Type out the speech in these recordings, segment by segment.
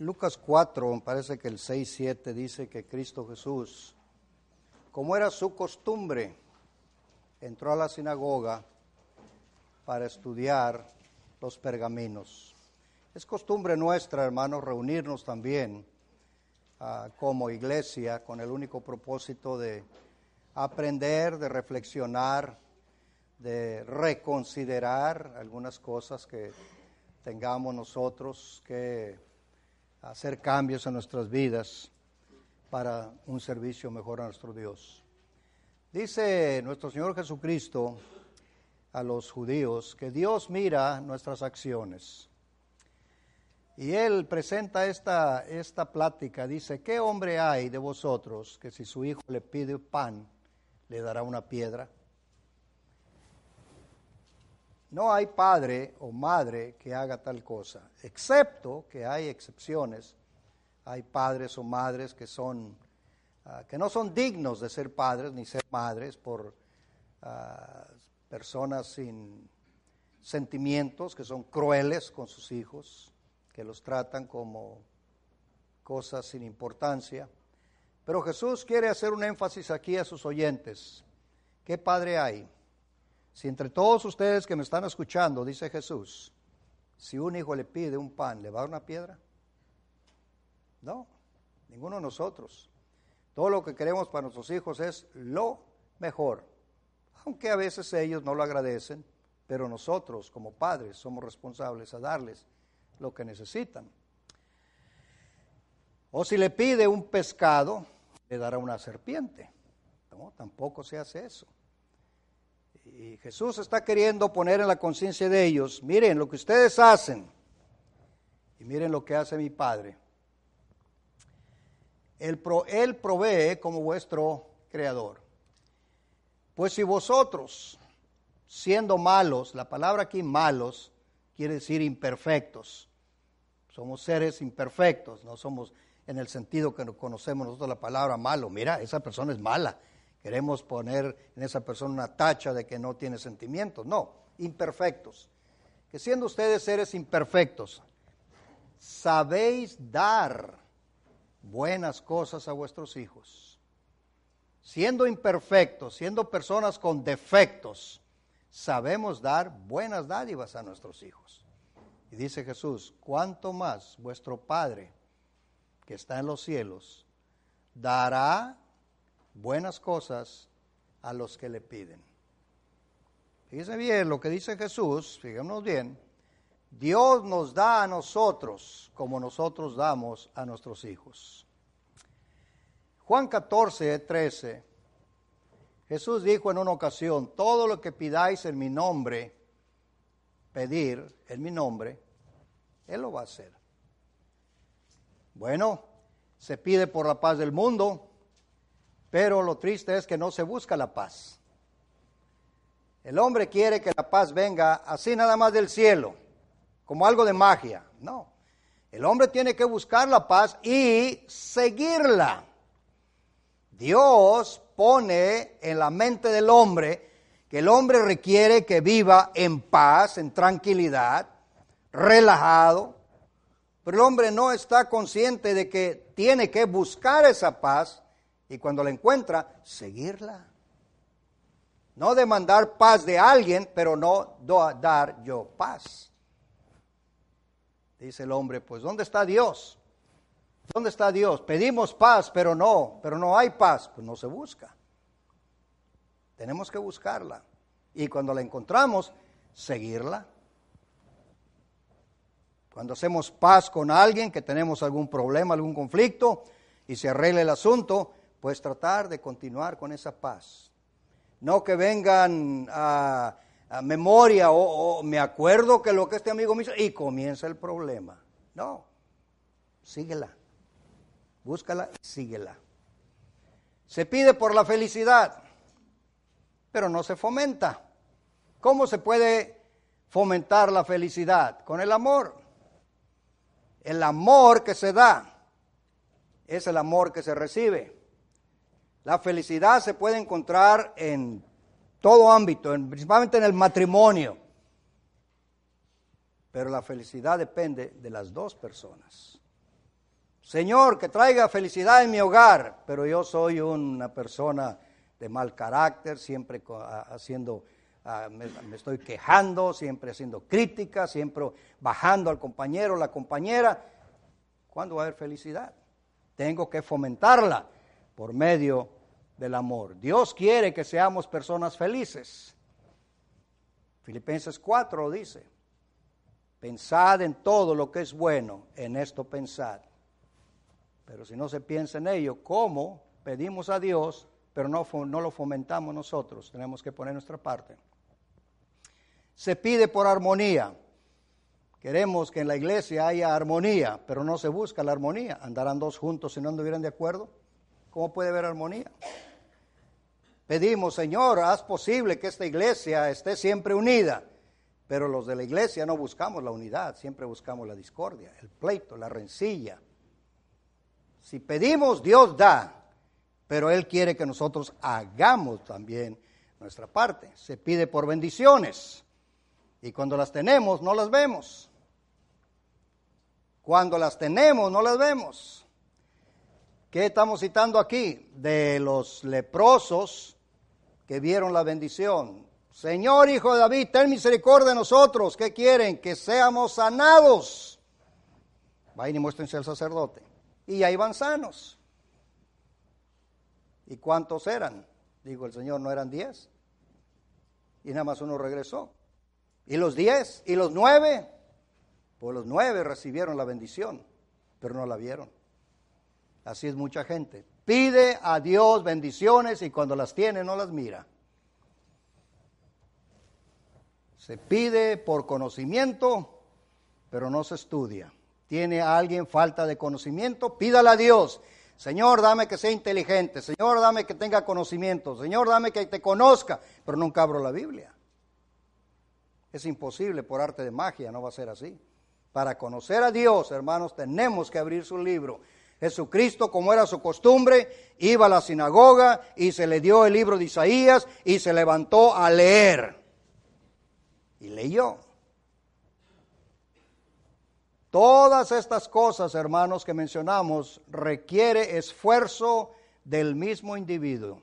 Lucas 4, parece que el 6, 7 dice que Cristo Jesús, como era su costumbre, entró a la sinagoga para estudiar los pergaminos. Es costumbre nuestra, hermanos, reunirnos también uh, como iglesia con el único propósito de aprender, de reflexionar, de reconsiderar algunas cosas que tengamos nosotros que hacer cambios en nuestras vidas para un servicio mejor a nuestro Dios. Dice nuestro Señor Jesucristo a los judíos que Dios mira nuestras acciones. Y él presenta esta, esta plática, dice, ¿qué hombre hay de vosotros que si su hijo le pide pan, le dará una piedra? No hay padre o madre que haga tal cosa, excepto que hay excepciones. Hay padres o madres que son uh, que no son dignos de ser padres ni ser madres por uh, personas sin sentimientos, que son crueles con sus hijos, que los tratan como cosas sin importancia. Pero Jesús quiere hacer un énfasis aquí a sus oyentes. ¿Qué padre hay? Si entre todos ustedes que me están escuchando, dice Jesús, si un hijo le pide un pan, ¿le va a dar una piedra? No, ninguno de nosotros. Todo lo que queremos para nuestros hijos es lo mejor, aunque a veces ellos no lo agradecen, pero nosotros como padres somos responsables a darles lo que necesitan. O si le pide un pescado, le dará una serpiente. No, tampoco se hace eso. Y Jesús está queriendo poner en la conciencia de ellos, miren lo que ustedes hacen y miren lo que hace mi Padre. Él, provee como vuestro creador. Pues si vosotros, siendo malos, la palabra aquí malos quiere decir imperfectos, somos seres imperfectos, no somos en el sentido que conocemos nosotros la palabra malo, mira, esa persona es mala, Queremos poner en esa persona una tacha de que no tiene sentimientos. No, imperfectos. Que siendo ustedes seres imperfectos, sabéis dar buenas cosas a vuestros hijos. Siendo imperfectos, siendo personas con defectos, sabemos dar buenas dádivas a nuestros hijos. Y dice Jesús, cuánto más vuestro Padre que está en los cielos dará buenas cosas a los que le piden. Fíjense bien lo que dice Jesús, fíjenos bien, Dios nos da a nosotros como nosotros damos a nuestros hijos. Juan 14, 13, Jesús dijo en una ocasión, todo lo que pidáis en mi nombre, pedir en mi nombre, Él lo va a hacer. Bueno, se pide por la paz del mundo, pero lo triste es que no se busca la paz. El hombre quiere que la paz venga así nada más del cielo, como algo de magia. No, el hombre tiene que buscar la paz y seguirla. Dios pone en la mente del hombre que el hombre requiere que viva en paz, en tranquilidad, relajado, pero el hombre no está consciente de que tiene que buscar esa paz y cuando la encuentra, seguirla. No demandar paz de alguien, pero no dar yo paz. Dice el hombre, pues ¿dónde está Dios? ¿Dónde está Dios? Pedimos paz, pero no, pero no hay paz, pues no se busca. Tenemos que buscarla. Y cuando la encontramos, seguirla. Cuando hacemos paz con alguien, que tenemos algún problema, algún conflicto, y se arregla el asunto, pues tratar de continuar con esa paz. No que vengan a, memoria o, me acuerdo que lo que este amigo me hizo y comienza el problema. No, síguela, búscala y síguela. Se pide por la felicidad, pero no se fomenta. ¿Cómo se puede fomentar la felicidad? Con el amor. El amor que se da es el amor que se recibe. La felicidad se puede encontrar en todo ámbito, principalmente en el matrimonio. Pero la felicidad depende de las dos personas. Señor, que traiga felicidad en mi hogar, pero yo soy una persona de mal carácter, siempre haciendo, me estoy quejando, siempre haciendo críticas, siempre bajando al compañero, la compañera. ¿Cuándo va a haber felicidad? Tengo que fomentarla por medio del amor. Dios quiere que seamos personas felices. Filipenses 4 dice, pensad en todo lo que es bueno, en esto pensad. Pero si no se piensa en ello, ¿cómo pedimos a Dios, pero no, no lo fomentamos nosotros? Tenemos que poner nuestra parte. Se pide por armonía. Queremos que en la iglesia haya armonía, pero no se busca la armonía. Andarán dos juntos si no anduvieran de acuerdo. ¿Cómo puede haber armonía? Pedimos, Señor, haz posible que esta iglesia esté siempre unida. Pero los de la iglesia no buscamos la unidad, siempre buscamos la discordia, el pleito, la rencilla. Si pedimos, Dios da, pero Él quiere que nosotros hagamos también nuestra parte. Se pide por bendiciones y cuando las tenemos no las vemos. Cuando las tenemos no las vemos. ¿Qué estamos citando aquí? De los leprosos que vieron la bendición. Señor Hijo de David, ten misericordia de nosotros. ¿Qué quieren? Que seamos sanados. Vayan y muéstrense al sacerdote. Y ahí van sanos. ¿Y cuántos eran? Digo, el Señor, ¿no eran diez? Y nada más uno regresó. ¿Y los diez? ¿Y los nueve? Pues los nueve recibieron la bendición, pero no la vieron. Así es mucha gente. Pide a Dios bendiciones y cuando las tiene no las mira. Se pide por conocimiento, pero no se estudia. ¿Tiene alguien falta de conocimiento? Pídale a Dios. Señor, dame que sea inteligente. Señor, dame que tenga conocimiento. Señor, dame que te conozca. Pero nunca abro la Biblia. Es imposible por arte de magia, no va a ser así. Para conocer a Dios, hermanos, tenemos que abrir su libro. Jesucristo, como era su costumbre, iba a la sinagoga y se le dio el libro de Isaías y se levantó a leer. Y leyó. Todas estas cosas, hermanos, que mencionamos, requiere esfuerzo del mismo individuo.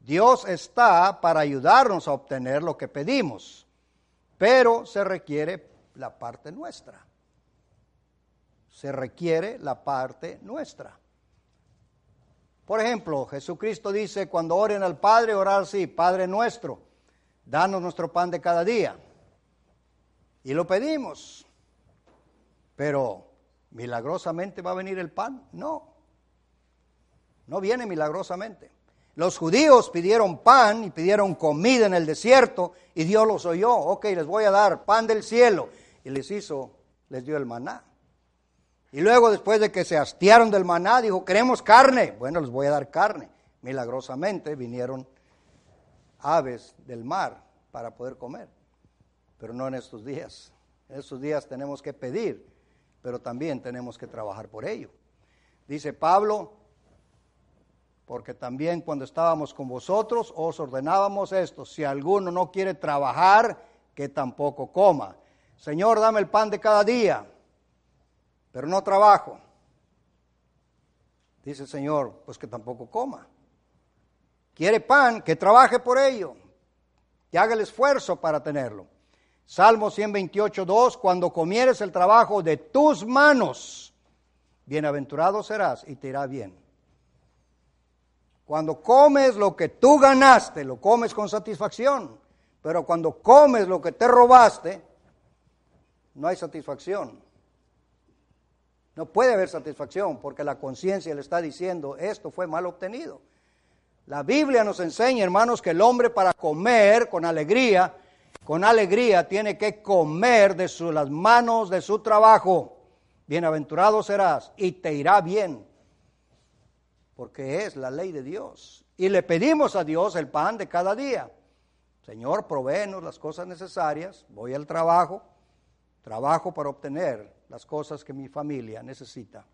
Dios está para ayudarnos a obtener lo que pedimos, pero se requiere la parte nuestra se requiere la parte nuestra. Por ejemplo, Jesucristo dice, cuando oren al Padre, orar así, Padre nuestro, danos nuestro pan de cada día. Y lo pedimos. Pero, ¿milagrosamente va a venir el pan? No. No viene milagrosamente. Los judíos pidieron pan y pidieron comida en el desierto y Dios los oyó. Ok, les voy a dar pan del cielo. Y les hizo, les dio el maná. Y luego, después de que se hastiaron del maná, dijo, queremos carne. Bueno, les voy a dar carne. Milagrosamente vinieron aves del mar para poder comer. Pero no en estos días. En estos días tenemos que pedir, pero también tenemos que trabajar por ello. Dice Pablo, porque también cuando estábamos con vosotros os ordenábamos esto, si alguno no quiere trabajar, que tampoco coma. Señor, dame el pan de cada día pero no trabajo. Dice el Señor, pues que tampoco coma. Quiere pan, que trabaje por ello, que haga el esfuerzo para tenerlo. Salmo 128, 2, cuando comieres el trabajo de tus manos, bienaventurado serás y te irá bien. Cuando comes lo que tú ganaste, lo comes con satisfacción, pero cuando comes lo que te robaste, no hay satisfacción. No puede haber satisfacción porque la conciencia le está diciendo, esto fue mal obtenido. La Biblia nos enseña, hermanos, que el hombre para comer con alegría con alegría tiene que comer de las manos de su trabajo. Bienaventurado serás y te irá bien, porque es la ley de Dios. Y le pedimos a Dios el pan de cada día. Señor, provéenos las cosas necesarias, voy al trabajo, trabajo para obtener las cosas que mi familia necesita.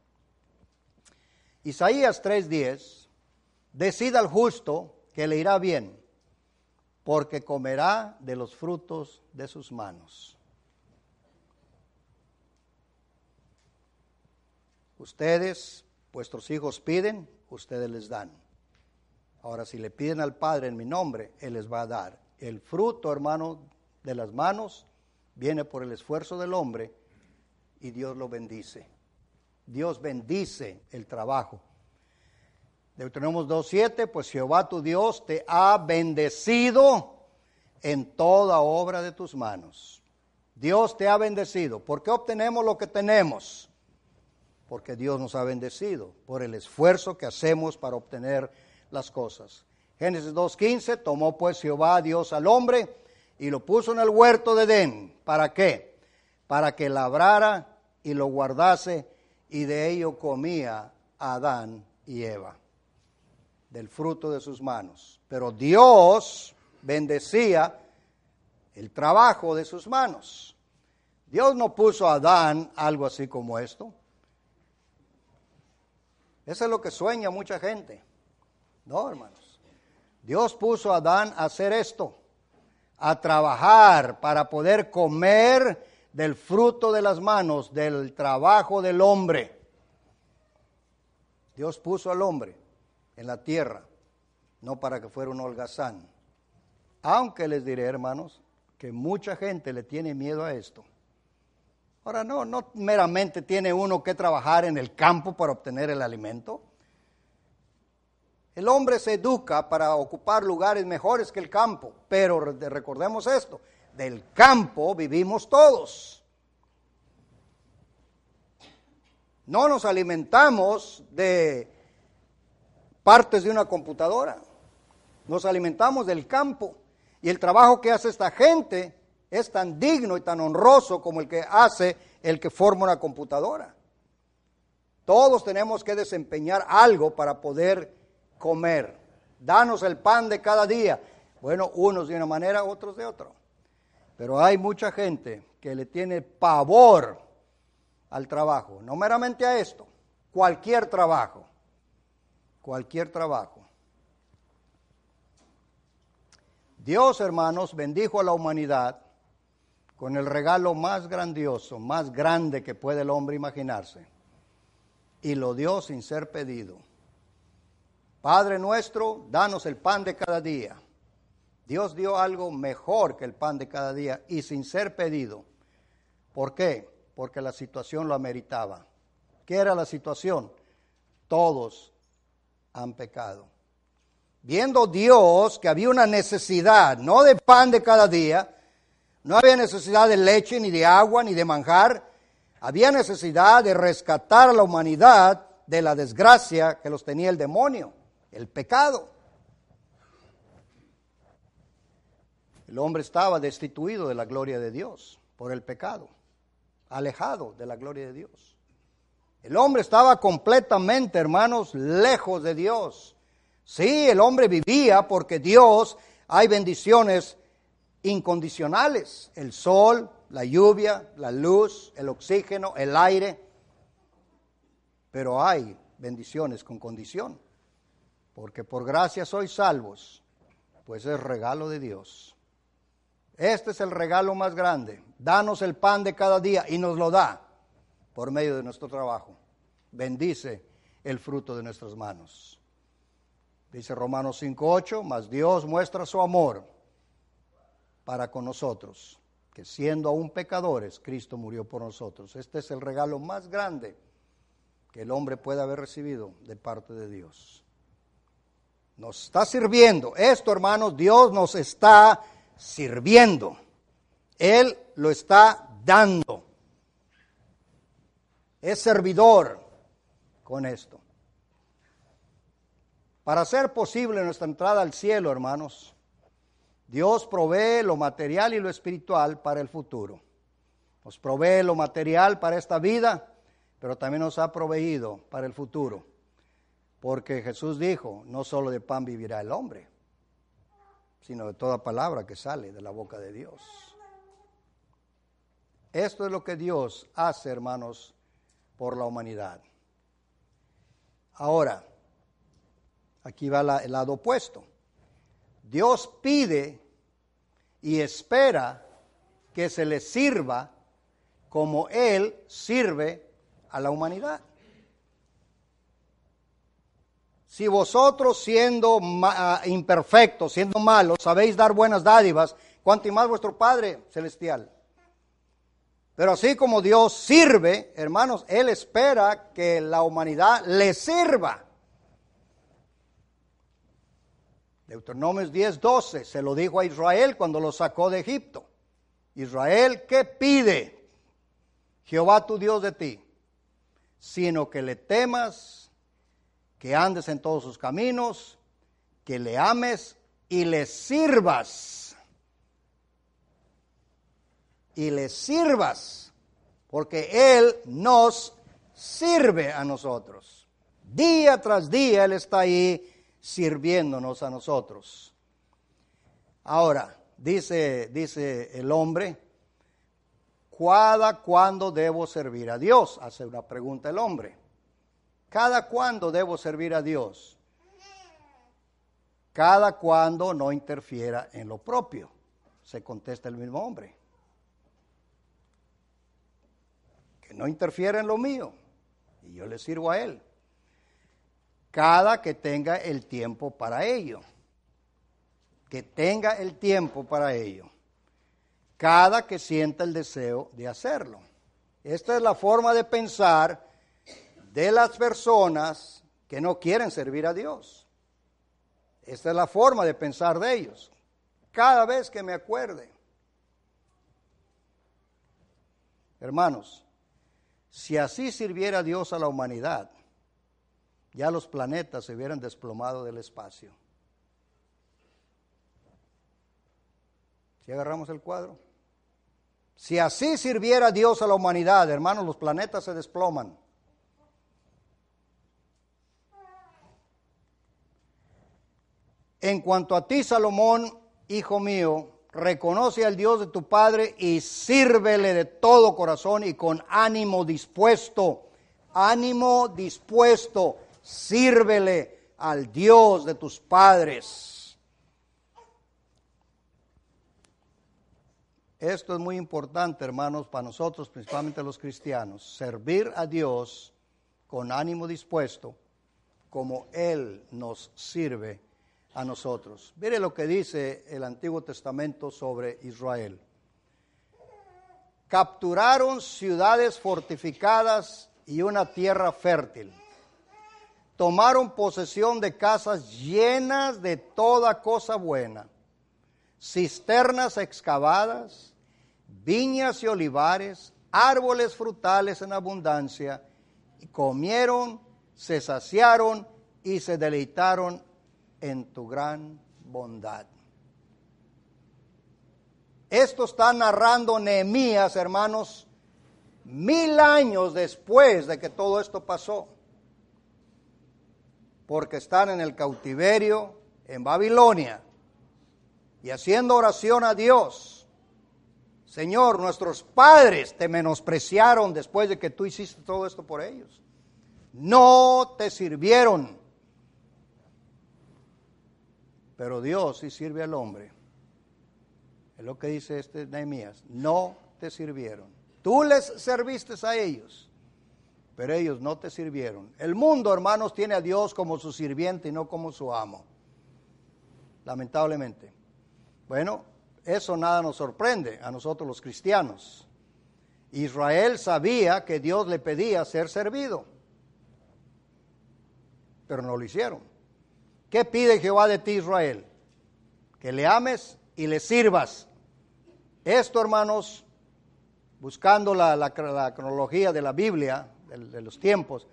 Isaías 3:10, decida al justo que le irá bien, porque comerá de los frutos de sus manos. Ustedes, vuestros hijos piden, ustedes les dan. Ahora, si le piden al Padre en mi nombre, Él les va a dar. El fruto, hermano, de las manos viene por el esfuerzo del hombre y Dios lo bendice. Dios bendice el trabajo. Deuteronomio 2.7, pues Jehová tu Dios te ha bendecido en toda obra de tus manos. Dios te ha bendecido. ¿Por qué obtenemos lo que tenemos? Porque Dios nos ha bendecido por el esfuerzo que hacemos para obtener las cosas. Génesis 2.15, tomó pues Jehová Dios al hombre y lo puso en el huerto de Edén. ¿Para qué? Para que labrara y lo guardase y de ello comía Adán y Eva del fruto de sus manos. Pero Dios bendecía el trabajo de sus manos. Dios no puso a Adán algo así como esto. Eso es lo que sueña mucha gente. No, hermanos. Dios puso a Adán a hacer esto, a trabajar para poder comer del fruto de las manos, del trabajo del hombre. Dios puso al hombre en la tierra, no para que fuera un holgazán. Aunque les diré, hermanos, que mucha gente le tiene miedo a esto. Ahora, no, no meramente tiene uno que trabajar en el campo para obtener el alimento. El hombre se educa para ocupar lugares mejores que el campo, pero recordemos esto, del campo vivimos todos. No nos alimentamos de partes de una computadora. Nos alimentamos del campo y el trabajo que hace esta gente es tan digno y tan honroso como el que hace el que forma una computadora. Todos tenemos que desempeñar algo para poder comer. Danos el pan de cada día. Bueno, unos de una manera, otros de otra. Pero hay mucha gente que le tiene pavor al trabajo, no meramente a esto, cualquier trabajo cualquier trabajo. Dios, hermanos, bendijo a la humanidad con el regalo más grandioso, más grande que puede el hombre imaginarse. Y lo dio sin ser pedido. Padre nuestro, danos el pan de cada día. Dios dio algo mejor que el pan de cada día y sin ser pedido. ¿Por qué? Porque la situación lo ameritaba. ¿Qué era la situación? Todos han pecado. Viendo Dios que había una necesidad, no de pan de cada día, no había necesidad de leche, ni de agua, ni de manjar, había necesidad de rescatar a la humanidad de la desgracia que los tenía el demonio, el pecado. El hombre estaba destituido de la gloria de Dios por el pecado, alejado de la gloria de Dios. El hombre estaba completamente, hermanos, lejos de Dios. Sí, el hombre vivía porque Dios hay bendiciones incondicionales. El sol, la lluvia, la luz, el oxígeno, el aire. Pero hay bendiciones con condición. Porque por gracia sois salvos, pues es regalo de Dios. Este es el regalo más grande. Danos el pan de cada día y nos lo da por medio de nuestro trabajo. Bendice el fruto de nuestras manos. Dice Romanos 5.8, mas Dios muestra su amor para con nosotros, que siendo aún pecadores, Cristo murió por nosotros. Este es el regalo más grande que el hombre puede haber recibido de parte de Dios. Nos está sirviendo. Esto, hermanos, Dios nos está sirviendo. Él lo está dando es servidor con esto. Para hacer posible nuestra entrada al cielo, hermanos, Dios provee lo material y lo espiritual para el futuro. Nos provee lo material para esta vida, pero también nos ha proveído para el futuro. Porque Jesús dijo, no solo de pan vivirá el hombre, sino de toda palabra que sale de la boca de Dios. Esto es lo que Dios hace, hermanos, por la humanidad. Ahora, aquí va el lado opuesto. Dios pide y espera que se le sirva como Él sirve a la humanidad. Si vosotros siendo ah, imperfectos, siendo malos, sabéis dar buenas dádivas, cuanto más vuestro Padre celestial. Pero así como Dios sirve, hermanos, Él espera que la humanidad le sirva. Deuteronomio 10, 12 se lo dijo a Israel cuando lo sacó de Egipto. Israel, ¿qué pide Jehová tu Dios de ti? Sino que le temas, que andes en todos sus caminos, que le ames y le sirvas y le sirvas, porque Él nos sirve a nosotros. Día tras día Él está ahí sirviéndonos a nosotros. Ahora, dice, dice el hombre, ¿cada cuándo debo servir a Dios? Hace una pregunta el hombre. ¿Cada cuándo debo servir a Dios? Cada cuando no interfiera en lo propio, se contesta el mismo hombre. no interfiera en lo mío y yo le sirvo a Él. Cada que tenga el tiempo para ello. Que tenga el tiempo para ello. Cada que sienta el deseo de hacerlo. Esta es la forma de pensar de las personas que no quieren servir a Dios. Esta es la forma de pensar de ellos. Cada vez que me acuerde. Hermanos, si así sirviera Dios a la humanidad, ya los planetas se hubieran desplomado del espacio. Si agarramos el cuadro. Si así sirviera Dios a la humanidad, hermanos, los planetas se desploman. En cuanto a ti, Salomón, hijo mío, reconoce al Dios de tu Padre y sírvele de todo corazón y con ánimo dispuesto. Ánimo dispuesto, sírvele al Dios de tus padres. Esto es muy importante, hermanos, para nosotros, principalmente los cristianos, servir a Dios con ánimo dispuesto, como Él nos sirve a nosotros. Mire lo que dice el Antiguo Testamento sobre Israel. Capturaron ciudades fortificadas y una tierra fértil. Tomaron posesión de casas llenas de toda cosa buena, cisternas excavadas, viñas y olivares, árboles frutales en abundancia, y comieron, se saciaron y se deleitaron en tu gran bondad. Esto está narrando Nehemías, hermanos, mil años después de que todo esto pasó. Porque están en el cautiverio en Babilonia y haciendo oración a Dios. Señor, nuestros padres te menospreciaron después de que tú hiciste todo esto por ellos. No te sirvieron pero Dios sí sirve al hombre. Es lo que dice este Nehemías. No te sirvieron. Tú les serviste a ellos, pero ellos no te sirvieron. El mundo, hermanos, tiene a Dios como su sirviente y no como su amo. Lamentablemente. Bueno, eso nada nos sorprende a nosotros los cristianos. Israel sabía que Dios le pedía ser servido, pero no lo hicieron. ¿Qué pide Jehová de ti, Israel? Que le ames y le sirvas. Esto, hermanos, buscando la, cronología de la Biblia, de, los tiempos,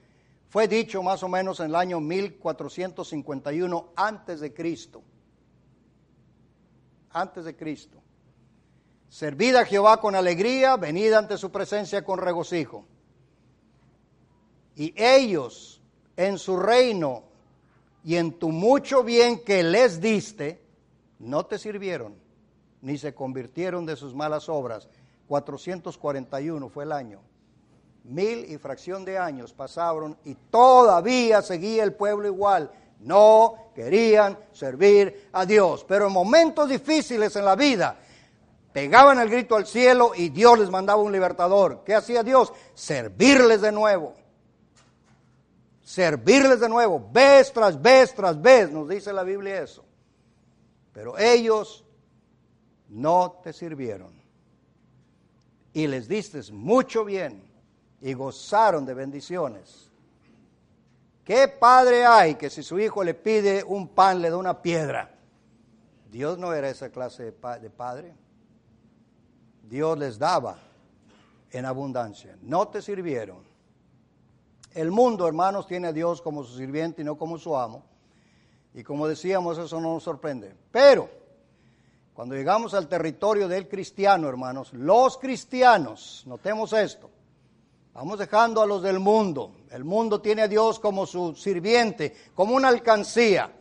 fue dicho más o menos en el año 1451 antes de Cristo. antes de Cristo. Servid a Jehová con alegría, venid ante su presencia con regocijo. Y ellos en su reino y en tu mucho bien que les diste, no te sirvieron, ni se convirtieron de sus malas obras. 441 fue el año. Mil y fracción de años pasaron y todavía seguía el pueblo igual. No querían servir a Dios. Pero en momentos difíciles en la vida, pegaban el grito al cielo y Dios les mandaba un libertador. ¿Qué hacía Dios? Servirles de nuevo. Servirles de nuevo, vez tras vez tras vez, nos dice la Biblia eso. Pero ellos no te sirvieron. Y les diste mucho bien y gozaron de bendiciones. ¿Qué padre hay que si su hijo le pide un pan le da una piedra? Dios no era esa clase de, padre. Dios les daba en abundancia. No te sirvieron. El mundo, hermanos, tiene a Dios como su sirviente y no como su amo. Y como decíamos, eso no nos sorprende. Pero, cuando llegamos al territorio del cristiano, hermanos, los cristianos, notemos esto, vamos dejando a los del mundo. El mundo tiene a Dios como su sirviente, como una alcancía.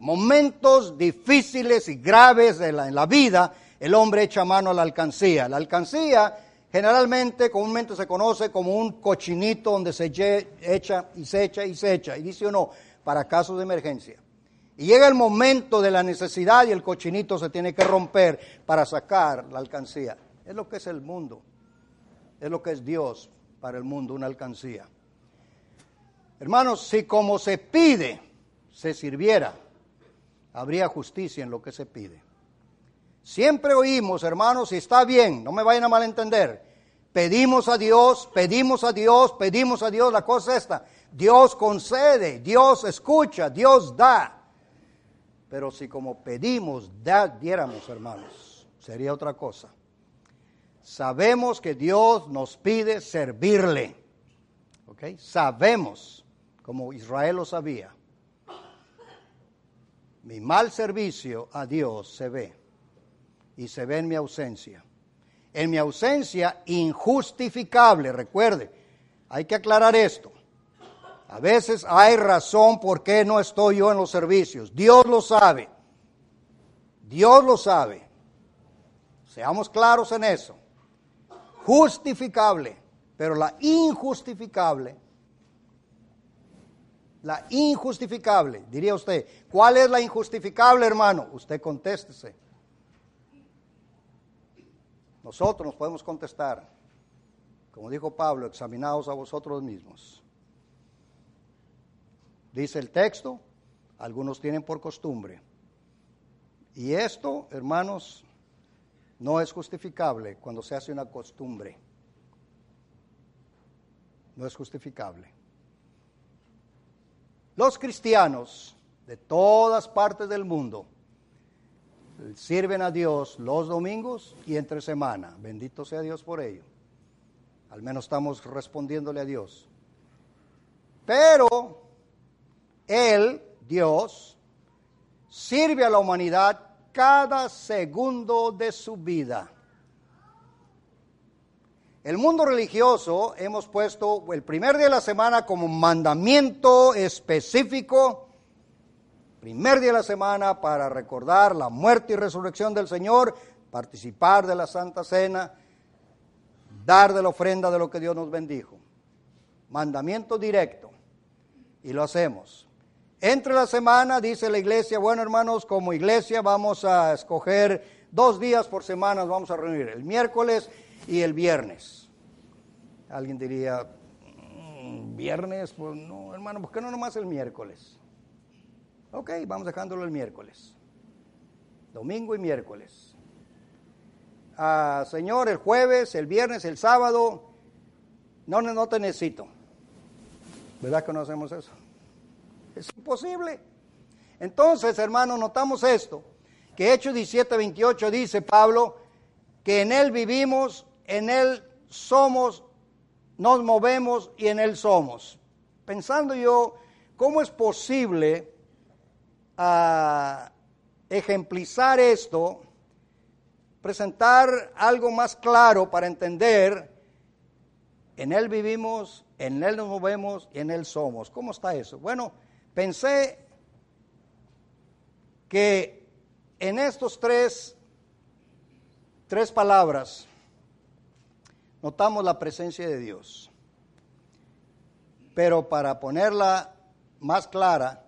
Momentos difíciles y graves en la, en la vida, el hombre echa mano a la alcancía. La alcancía generalmente, comúnmente se conoce como un cochinito donde se echa y se echa y se echa, y dice o no, para casos de emergencia. Y llega el momento de la necesidad y el cochinito se tiene que romper para sacar la alcancía. Es lo que es el mundo, es lo que es Dios para el mundo, una alcancía. Hermanos, si como se pide, se sirviera, habría justicia en lo que se pide. Siempre oímos, hermanos, y está bien, no me vayan a malentender. Pedimos a Dios, pedimos a Dios, pedimos a Dios. La cosa es esta, Dios concede, Dios escucha, Dios da. Pero si como pedimos, da, diéramos, hermanos, sería otra cosa. Sabemos que Dios nos pide servirle. ¿Ok? Sabemos, como Israel lo sabía. Mi mal servicio a Dios se ve y se ve en mi ausencia. En mi ausencia injustificable, recuerde, hay que aclarar esto. A veces hay razón por qué no estoy yo en los servicios. Dios lo sabe. Dios lo sabe. Seamos claros en eso. Justificable, pero la injustificable la injustificable, diría usted. ¿Cuál es la injustificable, hermano? Usted contéstese. Nosotros nos podemos contestar, como dijo Pablo, examinaos a vosotros mismos. Dice el texto, algunos tienen por costumbre. Y esto, hermanos, no es justificable cuando se hace una costumbre. No es justificable. Los cristianos de todas partes del mundo sirven a Dios los domingos y entre semana. Bendito sea Dios por ello. Al menos estamos respondiéndole a Dios. Pero Él, Dios, sirve a la humanidad cada segundo de su vida. El mundo religioso hemos puesto el primer día de la semana como mandamiento específico primer día de la semana para recordar la muerte y resurrección del Señor, participar de la Santa Cena, dar de la ofrenda de lo que Dios nos bendijo. Mandamiento directo. Y lo hacemos. Entre la semana dice la iglesia, bueno hermanos, como iglesia vamos a escoger dos días por semana, vamos a reunir, el miércoles y el viernes. Alguien diría, mm, viernes, pues no, hermano, ¿por qué no nomás el miércoles? Ok, vamos dejándolo el miércoles. Domingo y miércoles. Ah, señor, el jueves, el viernes, el sábado, no, no te necesito. ¿Verdad que no hacemos eso? Es imposible. Entonces, hermanos, notamos esto, que Hechos 17, 28 dice Pablo, que en Él vivimos, en Él somos, nos movemos y en Él somos. Pensando yo, ¿cómo es posible a ejemplizar esto presentar algo más claro para entender, en Él vivimos, en Él nos movemos y en Él somos. ¿Cómo está eso? Bueno, pensé que en estos tres, tres palabras notamos la presencia de Dios. Pero para ponerla más clara,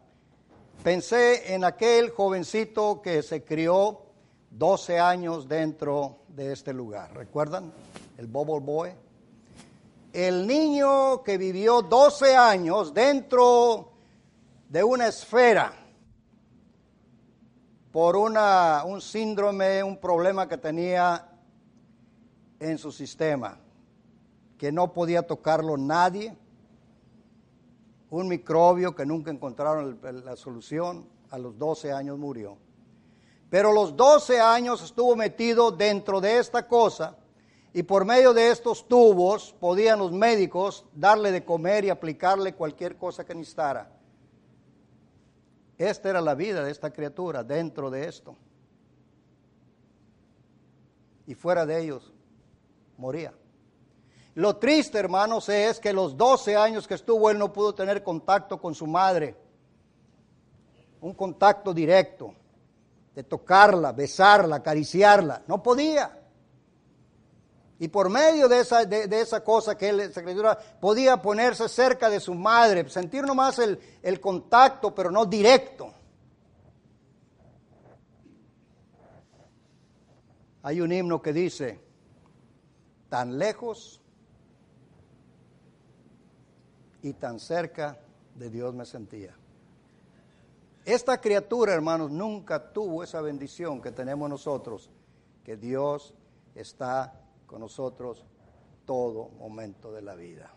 pensé en aquel jovencito que se crió 12 años dentro de este lugar. ¿Recuerdan? El Bubble Boy. El niño que vivió 12 años dentro de una esfera por una, un síndrome, un problema que tenía en su sistema, que no podía tocarlo nadie un microbio que nunca encontraron la solución, a los 12 años murió. Pero los 12 años estuvo metido dentro de esta cosa y por medio de estos tubos podían los médicos darle de comer y aplicarle cualquier cosa que necesitara. Esta era la vida de esta criatura dentro de esto. Y fuera de ellos moría. Lo triste, hermanos, es que los 12 años que estuvo él no pudo tener contacto con su madre. Un contacto directo, de tocarla, besarla, acariciarla. No podía. Y por medio de esa, de, esa cosa que él, esa podía ponerse cerca de su madre, sentir nomás el, el contacto, pero no directo. Hay un himno que dice, tan lejos y tan cerca de Dios me sentía. Esta criatura, hermanos, nunca tuvo esa bendición que tenemos nosotros, que Dios está con nosotros todo momento de la vida,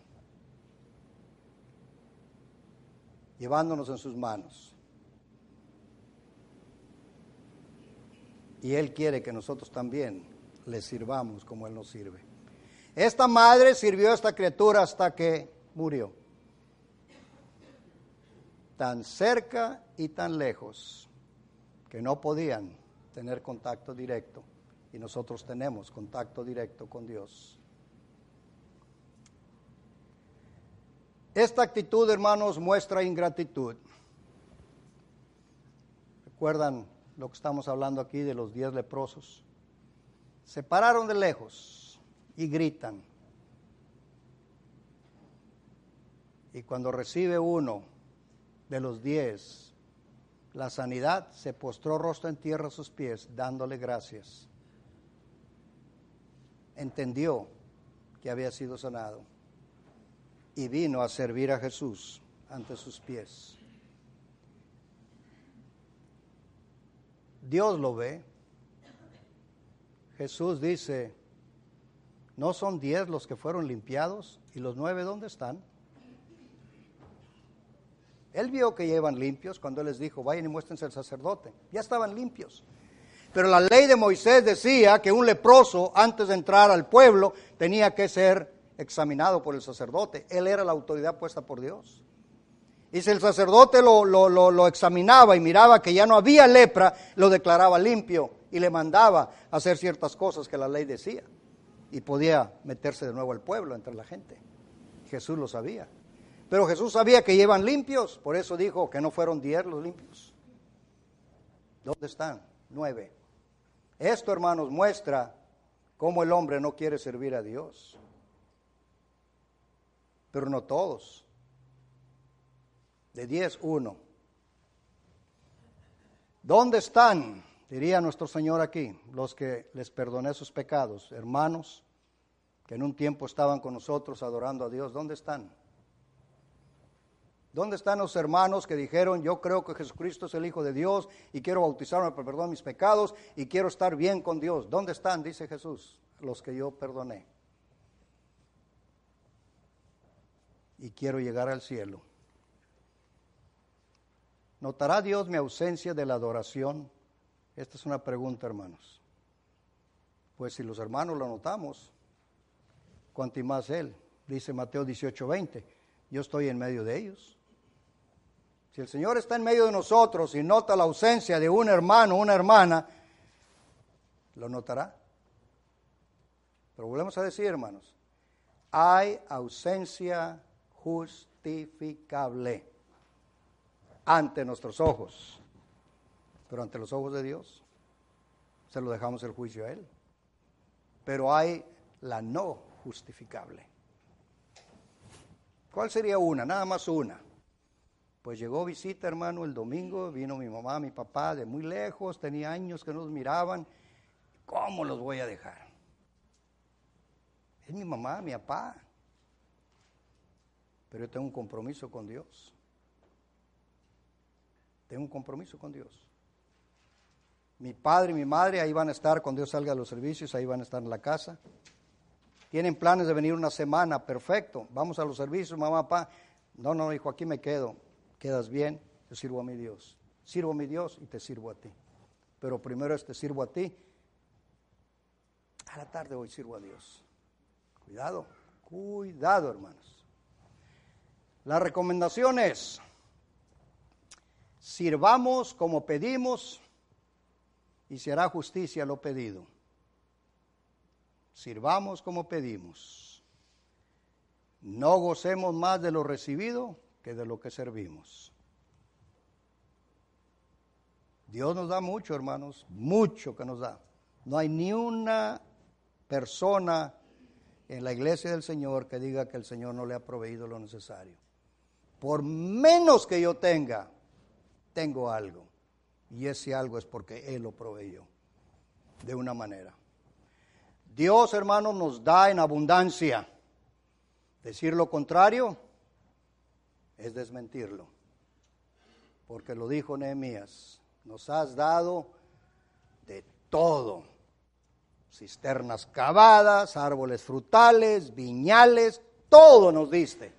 llevándonos en sus manos. Y Él quiere que nosotros también le sirvamos como Él nos sirve. Esta madre sirvió a esta criatura hasta que murió tan cerca y tan lejos que no podían tener contacto directo y nosotros tenemos contacto directo con Dios. Esta actitud, hermanos, muestra ingratitud. ¿Recuerdan lo que estamos hablando aquí de los diez leprosos? Se pararon de lejos y gritan. Y cuando recibe uno de los diez, la sanidad, se postró rostro en tierra a sus pies, dándole gracias. Entendió que había sido sanado y vino a servir a Jesús ante sus pies. Dios lo ve. Jesús dice, ¿no son diez los que fueron limpiados? ¿Y los nueve dónde están? Él vio que ya limpios cuando les dijo, vayan y muéstrense al sacerdote. Ya estaban limpios. Pero la ley de Moisés decía que un leproso, antes de entrar al pueblo, tenía que ser examinado por el sacerdote. Él era la autoridad puesta por Dios. Y si el sacerdote lo, lo, examinaba y miraba que ya no había lepra, lo declaraba limpio y le mandaba hacer ciertas cosas que la ley decía. Y podía meterse de nuevo al pueblo entre la gente. Jesús lo sabía. Pero Jesús sabía que llevan limpios, por eso dijo que no fueron diez los limpios. ¿Dónde están? Nueve. Esto, hermanos, muestra cómo el hombre no quiere servir a Dios. Pero no todos. De diez, uno. ¿Dónde están, diría nuestro Señor aquí, los que les perdoné sus pecados, hermanos que en un tiempo estaban con nosotros adorando a Dios? ¿Dónde están? ¿Dónde están los hermanos que dijeron, yo creo que Jesucristo es el Hijo de Dios y quiero bautizarme para perdonar mis pecados y quiero estar bien con Dios? ¿Dónde están, dice Jesús, los que yo perdoné? Y quiero llegar al cielo. ¿Notará Dios mi ausencia de la adoración? Esta es una pregunta, hermanos. Pues si los hermanos lo notamos, cuanto más Él, dice Mateo 18, 20, yo estoy en medio de ellos. Si el Señor está en medio de nosotros y nota la ausencia de un hermano una hermana, lo notará. Pero volvemos a decir, hermanos, hay ausencia justificable ante nuestros ojos, pero ante los ojos de Dios se lo dejamos el juicio a Él. Pero hay la no justificable. ¿Cuál sería una? Nada más una. Pues llegó visita, hermano, el domingo, vino mi mamá, mi papá de muy lejos, tenía años que nos miraban. ¿Cómo los voy a dejar? Es mi mamá, mi papá. Pero yo tengo un compromiso con Dios. Tengo un compromiso con Dios. Mi padre y mi madre ahí van a estar cuando Dios salga a los servicios, ahí van a estar en la casa. Tienen planes de venir una semana, perfecto. Vamos a los servicios, mamá, papá. No, no, hijo, aquí me quedo. Quedas bien, te sirvo a mi Dios. Sirvo a mi Dios y te sirvo a ti. Pero primero es te sirvo a ti. A la tarde hoy sirvo a Dios. Cuidado, cuidado, hermanos. La recomendación es, sirvamos como pedimos y se hará justicia lo pedido. Sirvamos como pedimos. No gocemos más de lo recibido que de lo que servimos. Dios nos da mucho, hermanos, mucho que nos da. No hay ni una persona en la iglesia del Señor que diga que el Señor no le ha proveído lo necesario. Por menos que yo tenga, tengo algo. Y ese algo es porque Él lo proveyó de una manera. Dios, hermanos, nos da en abundancia. Decir lo contrario es desmentirlo. Porque lo dijo Nehemías, nos has dado de todo. Cisternas cavadas, árboles frutales, viñales, todo nos diste.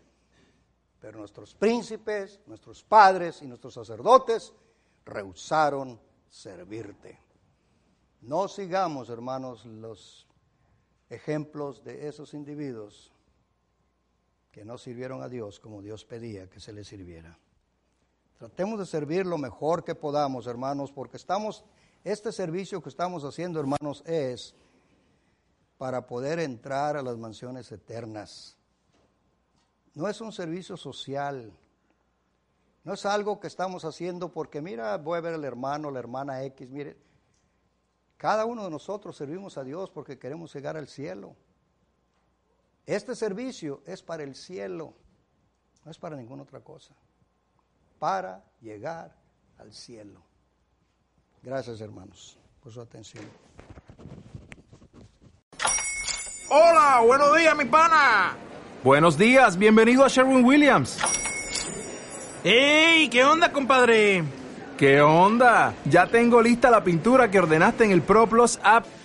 Pero nuestros príncipes, nuestros padres y nuestros sacerdotes rehusaron servirte. No sigamos, hermanos, los ejemplos de esos individuos que no sirvieron a Dios como Dios pedía que se les sirviera. Tratemos de servir lo mejor que podamos, hermanos, porque estamos, este servicio que estamos haciendo, hermanos, es para poder entrar a las mansiones eternas. No es un servicio social, no es algo que estamos haciendo porque, mira, voy a ver al hermano, la hermana X, mire, cada uno de nosotros servimos a Dios porque queremos llegar al cielo. Este servicio es para el cielo, no es para ninguna otra cosa, para llegar al cielo. Gracias hermanos por su atención. Hola, buenos días mi pana. Buenos días, bienvenido a Sherwin Williams. ¡Ey! ¿Qué onda, compadre? ¿Qué onda? Ya tengo lista la pintura que ordenaste en el ProPlus app.